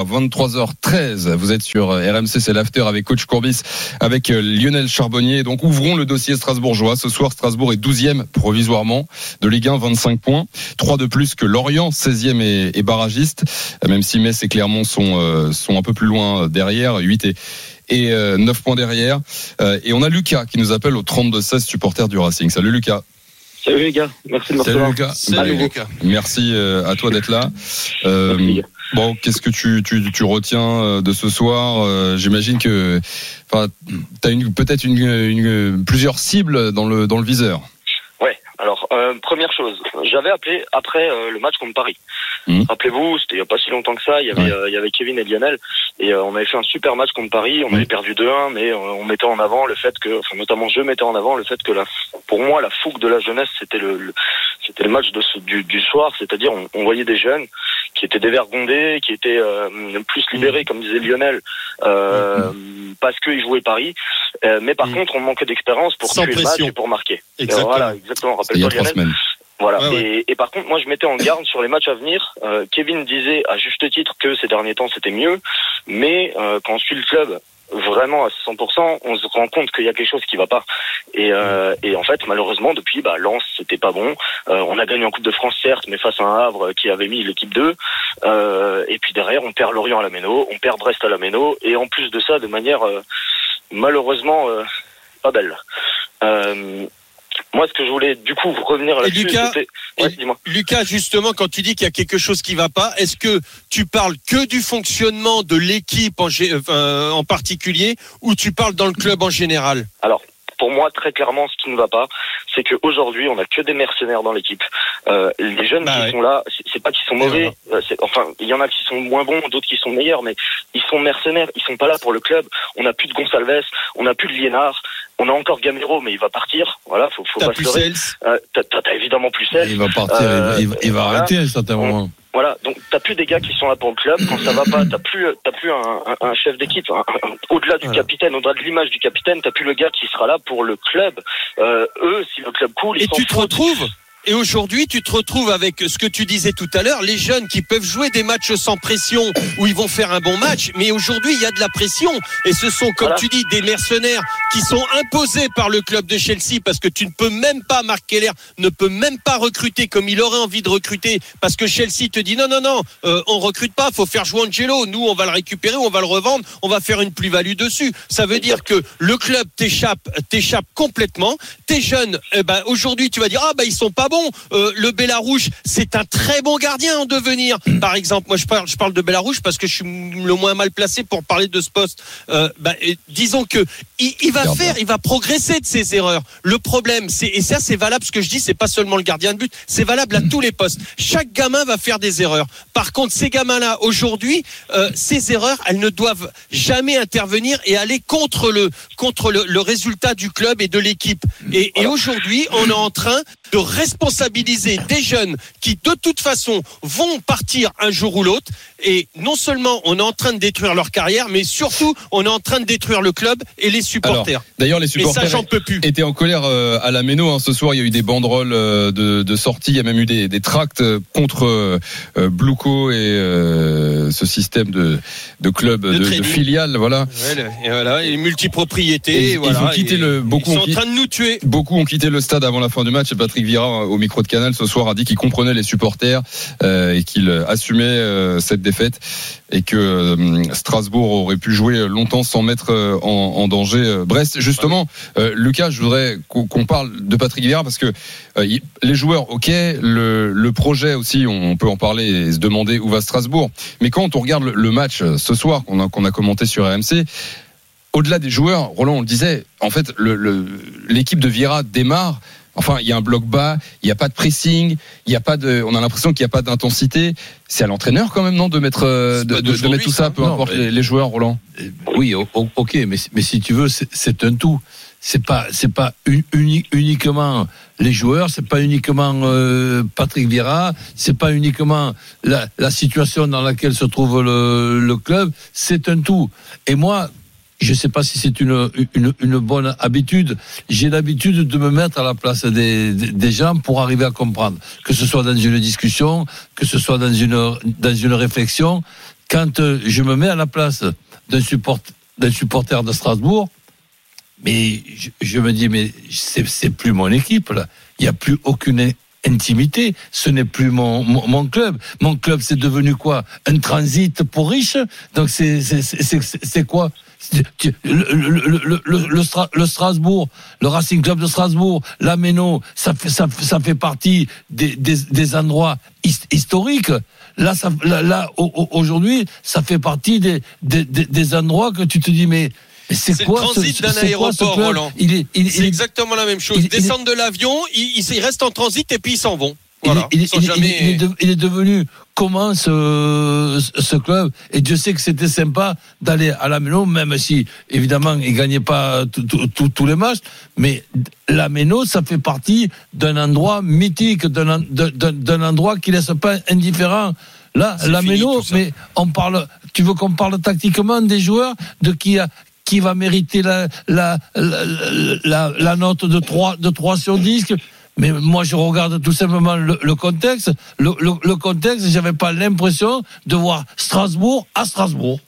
23h13, vous êtes sur RMC, c'est l'after avec coach Courbis, avec euh, Lionel Charbonnier. Donc ouvrons le dossier strasbourgeois. Ce soir, Strasbourg est 12e provisoirement de Ligue 1, 25 points. 3 de plus que Lorient, 16e et, et barragiste. Même si Metz et Clermont sont, euh, sont un peu plus loin derrière, 8 et, et euh, 9 points derrière. Euh, et on a Lucas qui nous appelle au 32-16 supporter du Racing. Salut Lucas. Salut les gars, merci de me Salut. Lucas. Salut, Lucas. Merci euh, à toi d'être là. Euh, Merci. Bon, qu'est-ce que tu, tu, tu retiens euh, de ce soir Euh, J'imagine que enfin, tu as une, peut-être une, une, plusieurs cibles dans le, dans le viseur. Ouais, alors euh, première chose, j'avais appelé après euh, le match contre Paris. Mhm. Rappelez-vous, c'était il y a pas si longtemps que ça, il y avait, Ouais. euh, il y avait Kevin et Lionel, et euh, on avait fait un super match contre Paris, on Mhm. avait perdu 2-1, mais euh, on mettait en avant le fait que, enfin notamment je mettais en avant le fait que la, pour moi la fougue de la jeunesse, c'était le, le- c'était le match de ce, du, du soir, c'est-à-dire on, on voyait des jeunes qui étaient dévergondés, qui étaient euh, plus libérés, comme disait Lionel, euh, parce qu'ils jouaient Paris. Euh, mais par contre, on manquait d'expérience pour Sans tuer le match et pour marquer. Exactement. Voilà, exactement. Rappelle-toi, Lionel. Voilà. Ouais, ouais. Et, et par contre, moi, je mettais en garde sur les matchs à venir. Euh, Kevin disait à juste titre que ces derniers temps c'était mieux, mais euh, quand on suit le club vraiment à 100%, on se rend compte qu'il y a quelque chose qui va pas. Et, euh, et en fait, malheureusement, depuis, bah, Lens, c'était pas bon. Euh, on a gagné en Coupe de France, certes, mais face à un Havre qui avait mis l'équipe 2. Euh, et puis derrière, on perd Lorient à la Méno, on perd Brest à la Méno, et en plus de ça, de manière euh, malheureusement euh, pas belle. Moi, ce que je voulais du coup revenir là-dessus, Lucas. Ouais. Lucas, justement, quand tu dis qu'il y a quelque chose qui va pas, est-ce que tu parles que du fonctionnement de l'équipe en, euh, en particulier ou tu parles dans le club en général? Alors, pour moi, très clairement, ce qui ne va pas, c'est qu'aujourd'hui, on n'a que des mercenaires dans l'équipe. Euh, les jeunes Bah qui ouais. sont là, c'est- pas qu'ils sont mauvais. euh, enfin, il y en a qui sont moins bons, d'autres qui sont meilleurs, mais ils sont mercenaires. Ils sont pas là pour le club. On n'a plus de Gonçalves, on n'a plus de Liénard, on a encore Gamero, mais il va partir. Voilà, faut, faut T'as pas plus se Euh, T'as évidemment plus. Il va partir, Euh, il va, il va voilà. arrêter à un certain moment. Voilà, donc t'as plus des gars qui sont là pour le club. Quand ça va pas, t'as plus, t'as plus un, un- un chef d'équipe. un- un- Au-delà du capitaine, au-delà de l'image du capitaine, t'as plus le gars qui sera là pour le club. Euh, eux, si le club coule, ils Et s'en tu te foutent. retrouves? Et aujourd'hui, tu te retrouves avec ce que tu disais tout à l'heure, les jeunes qui peuvent jouer des matchs sans pression où ils vont faire un bon match, mais aujourd'hui, il y a de la pression et ce sont, comme Voilà. tu dis, des mercenaires qui sont imposés par le club de Chelsea parce que tu ne peux même pas, Marc Keller ne peut même pas recruter comme il aurait envie de recruter parce que Chelsea te dit non, non, non, euh, on recrute pas, faut faire jouer Angelo. Nous, on va le récupérer, on va le revendre, on va faire une plus-value dessus. Ça veut dire que le club t'échappe, t'échappe complètement. Tes jeunes, eh ben, aujourd'hui, tu vas dire, ah, bah, ils sont pas bons. Euh, le Bélarouche, c'est un très bon gardien en devenir. Par exemple, moi, je parle, je parle de Bélarouche parce que je suis le moins mal placé pour parler de ce poste. Euh, bah, disons que il, il va faire, il va progresser de ses erreurs. Le problème, c'est, et ça, c'est valable, ce que je dis, c'est pas seulement le gardien de but, c'est valable à tous les postes. Chaque gamin va faire des erreurs. Par contre, ces gamins-là, aujourd'hui, euh, ces erreurs, elles ne doivent jamais intervenir et aller contre le, contre le, le résultat du club et de l'équipe. Et, et aujourd'hui, on est en train de responsabiliser des jeunes qui, de toute façon, vont partir un jour ou l'autre. Et non seulement on est en train de détruire leur carrière, mais surtout, on est en train de détruire le club et les supporters. D'ailleurs, les et ça, supporters peux plus. étaient en colère euh, à la Méno. hein. Ce soir, il y a eu des banderoles euh, de, de sortie. Il y a même eu des, des tracts euh, contre euh, Bluco et euh, ce système de, de club, De de, de filiales. Voilà. Et voilà, et multipropriété. Et- il voilà, faut quitter et- le- beaucoup Ils sont ont en train de nous tuer. Beaucoup ont quitté le stade avant la fin du match et Patrick Vieira, au micro de Canal ce soir, a dit qu'il comprenait les supporters euh, et qu'il assumait cette défaite et que euh, Strasbourg aurait pu jouer longtemps sans mettre euh, en, danger euh, Brest. Justement, Lucas, je voudrais qu'on parle de Patrick Vieira parce que les joueurs, ok, le, projet aussi, on peut en parler et se demander où va Strasbourg. Mais quand on regarde le, match ce soir qu'on a, commenté sur RMC, au-delà des joueurs, Roland, on le disait, en fait, l'équipe de Vieira démarre Enfin, il y a un bloc bas, il n'y a pas de pressing, il y a pas de, on a l'impression qu'il n'y a pas d'intensité. C'est à l'entraîneur quand même, non, de mettre, euh, de, de, de mettre tout ça, peu Non, importe les, les joueurs, Roland. Euh, Oui, ok, mais, mais si tu veux, c'est- un tout. C'est pas, c'est pas uni- uni- uniquement les joueurs, c'est pas uniquement euh, Patrick Vieira, c'est pas uniquement la, la situation dans laquelle se trouve le, le club, c'est un tout. Et moi, je sais pas si c'est une, une, bonne habitude. J'ai l'habitude de me mettre à la place des, des, gens pour arriver à comprendre. Que ce soit dans une discussion, que ce soit dans une, dans une réflexion. Quand euh, je me mets à la place d'un support, supporter de Strasbourg, mais je, me dis, mais c'est, plus mon équipe, là. Il n'y a plus aucune intimité. Ce n'est plus mon, mon, mon club. Mon club, c'est devenu quoi? Un transit pour riches? Donc, c'est, quoi? Le, le, le, le, le, le Stra- le Strasbourg, le Racing Club de Strasbourg, la Méno, ça fait, ça, fait- ça fait partie des, des, des endroits his- historiques. Là, ça, là, là, au- au- aujourd'hui, ça fait partie des, des, des, endroits que tu te dis, mais c'est le quoi transit ce, d'un quoi aéroport, club? Roland. Il est, il, C'est exactement la même chose. il- Ils descendent de l'avion, ils- ils restent en transit et puis ils s'en vont. Il est- Voilà. il est- Sans il est- il est- jamais- il est de- il est devenu comment ce, ce club? Et Dieu sait que c'était sympa d'aller à la Méno, même si évidemment il gagnait pas tous les matchs, mais la Méno, ça fait partie d'un endroit mythique, d'un en- d'un- d'un d'un endroit qui laisse pas indifférent. Là, C'est la fini, Méno, tout ça. mais on parle. Tu veux qu'on parle tactiquement des joueurs, de qui a qui va mériter la, la, la, la, la note de 3, de 3 sur 10 mais moi, je regarde tout simplement le, le contexte. Le, le, le contexte, j'avais pas l'impression de voir Strasbourg à Strasbourg.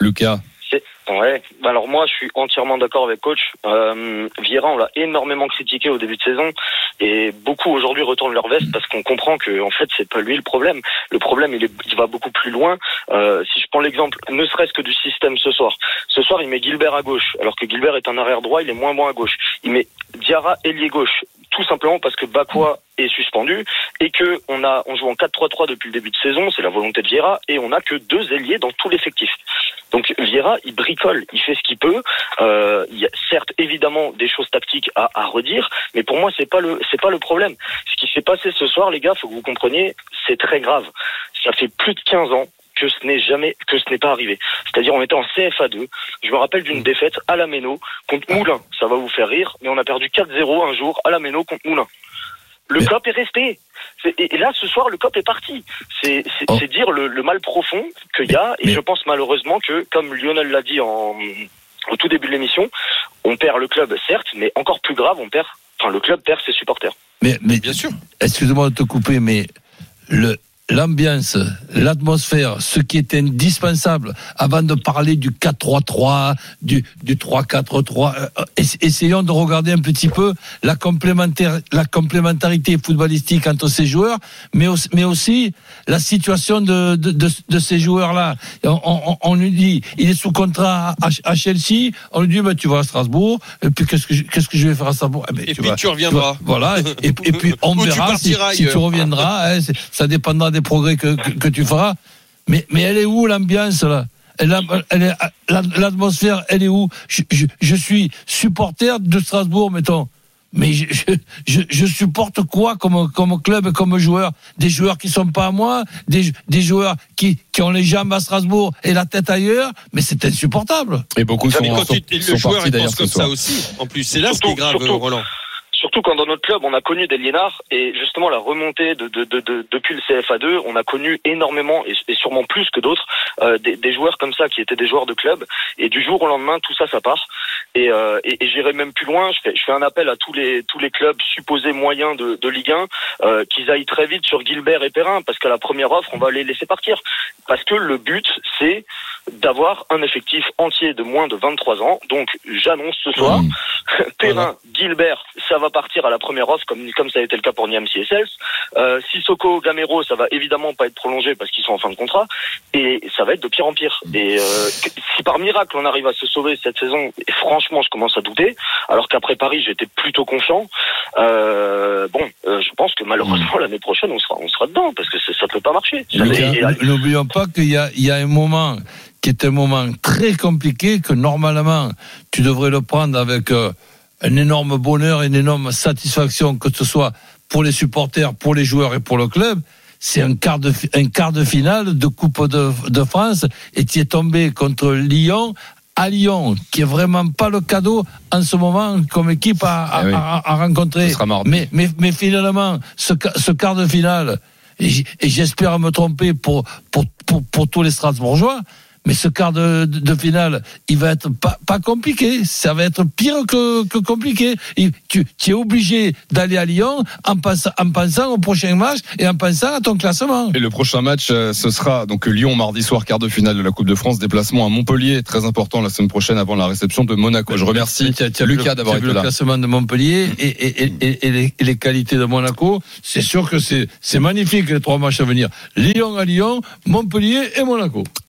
Lucas. C'est- Ouais. Alors moi, je suis entièrement d'accord avec coach. Euh, Vieira, on l'a énormément critiqué au début de saison, et beaucoup aujourd'hui retournent leur veste parce qu'on comprend que en fait, c'est pas lui le problème. Le problème, il, est, il va beaucoup plus loin. Euh, si je prends l'exemple, ne serait-ce que du système ce soir. Ce soir, il met Gilbert à gauche, alors que Gilbert est un arrière droit, il est moins bon à gauche. Il met Diarra ailier gauche, tout simplement parce que Bakwa est suspendu et que on a on joue en 4-3-3 depuis le début de saison, c'est la volonté de Vieira, et on a que deux ailiers dans tout l'effectif. Donc Vieira, il bricole, il fait ce qu'il peut. Euh, il y a certes évidemment des choses tactiques à, à redire, mais pour moi c'est pas le c'est pas le problème. Ce qui s'est passé ce soir, les gars, faut que vous compreniez, c'est très grave. Ça fait plus de 15 ans que ce n'est jamais que ce n'est pas arrivé. C'est-à-dire on était en CFA2. Je me rappelle d'une défaite à la Méno contre Moulin. Ça va vous faire rire, mais on a perdu 4-0 un jour à la Méno contre Moulin. Le Mais- COP est resté. Et là, ce soir, le COP est parti. C'est Oh. dire le, le mal profond qu'il y a. Et Mais- je pense malheureusement que, comme Lionel l'a dit en, au tout début de l'émission, on perd le club, certes, mais encore plus grave, on perd. Enfin, le club perd ses supporters. Mais, mais Bien sûr. excuse-moi de te couper, mais le l'ambiance, l'atmosphère, ce qui est indispensable avant de parler du 4-3-3, du, du 3-4-3, euh, ess- essayons de regarder un petit peu la, complémentaire, la complémentarité footballistique entre ces joueurs, mais aussi, mais aussi la situation de, de, de, de ces joueurs-là. On, on, on lui dit, il est sous contrat à, à Chelsea, on lui dit, bah, tu vas à Strasbourg, et puis qu'est-ce que je, qu'est-ce que je vais faire à Strasbourg? Eh ben, Et puis tu reviendras. tu Voilà, et, et puis on Ou tu verra si, tu reviendras. hein, ça dépendra des progrès que, que, que tu feras. Mais, mais elle est où l'ambiance là? Elle L'atmosphère, elle est où? Je, je, je suis supporter de Strasbourg, mettons. Mais je, je, supporte quoi comme, comme club et comme joueur? Des joueurs qui sont pas à moi, des, des joueurs qui, qui ont les jambes à Strasbourg et la tête ailleurs, mais c'est insupportable. Et beaucoup sont, Mais quand sont- tu- sont le joueur partis il pense comme ça aussi. En plus, c'est là ce qui est grave, surtout- Roland. Surtout quand dans notre club, on a connu des liénards et justement la remontée de, de, de, de- depuis le CFA2, on a connu énormément et, et sûrement plus que d'autres euh, des, des joueurs comme ça qui étaient des joueurs de club. Et du jour au lendemain tout ça ça part et, euh, et, et j'irai même plus loin. Je fais, je fais un appel à tous les tous les clubs supposés moyens de, de Ligue 1 euh, qu'ils aillent très vite sur Gilbert et Perrin parce qu'à la première offre on va les laisser partir parce que le but c'est d'avoir un effectif entier de moins de 23 ans. Donc j'annonce ce soir Mmh. Perrin, Gilbert, ça va partir à la première offre, comme, comme ça a été le cas pour Niam CSL. Euh, Sissoko, Gamero, ça va évidemment pas être prolongé parce qu'ils sont en fin de contrat. Et ça va être de pire en pire. Et euh, si par miracle on arrive à se sauver cette saison, et franchement je commence à douter, alors qu'après Paris j'étais plutôt confiant, euh, bon, euh, je pense que malheureusement l'année prochaine on sera, on sera dedans parce que ça, ça peut pas marcher. N'oublions pas qu'il y a, il y a un moment qui est un moment très compliqué que normalement tu devrais le prendre avec euh, un énorme bonheur, une énorme satisfaction, que ce soit pour les supporters, pour les joueurs et pour le club. C'est un quart de, un quart de finale de Coupe de, de France et tu es tombé contre Lyon à Lyon, qui est vraiment pas le cadeau en ce moment comme équipe à, à, Eh oui. à- à rencontrer. Mais, mais, mais finalement, ce, ce quart de finale, et j'espère me tromper pour, pour, pour, pour tous les Strasbourgeois, mais ce quart de, de, de finale, il va être pas, pas compliqué. Ça va être pire que, que compliqué. Tu, tu es obligé d'aller à Lyon en pensant, en pensant au prochain match et en pensant à ton classement. Et le prochain match, euh, ce sera donc Lyon mardi soir, quart de finale de la Coupe de France, déplacement à Montpellier, très important la semaine prochaine avant la réception de Monaco. Je remercie Tu as- tu as Lucas d'avoir as vu été le classement de Montpellier et, et, et, et- et les, qualités de Monaco. C'est sûr que c'est magnifique les trois matchs à venir. Lyon à Lyon, Montpellier et Monaco.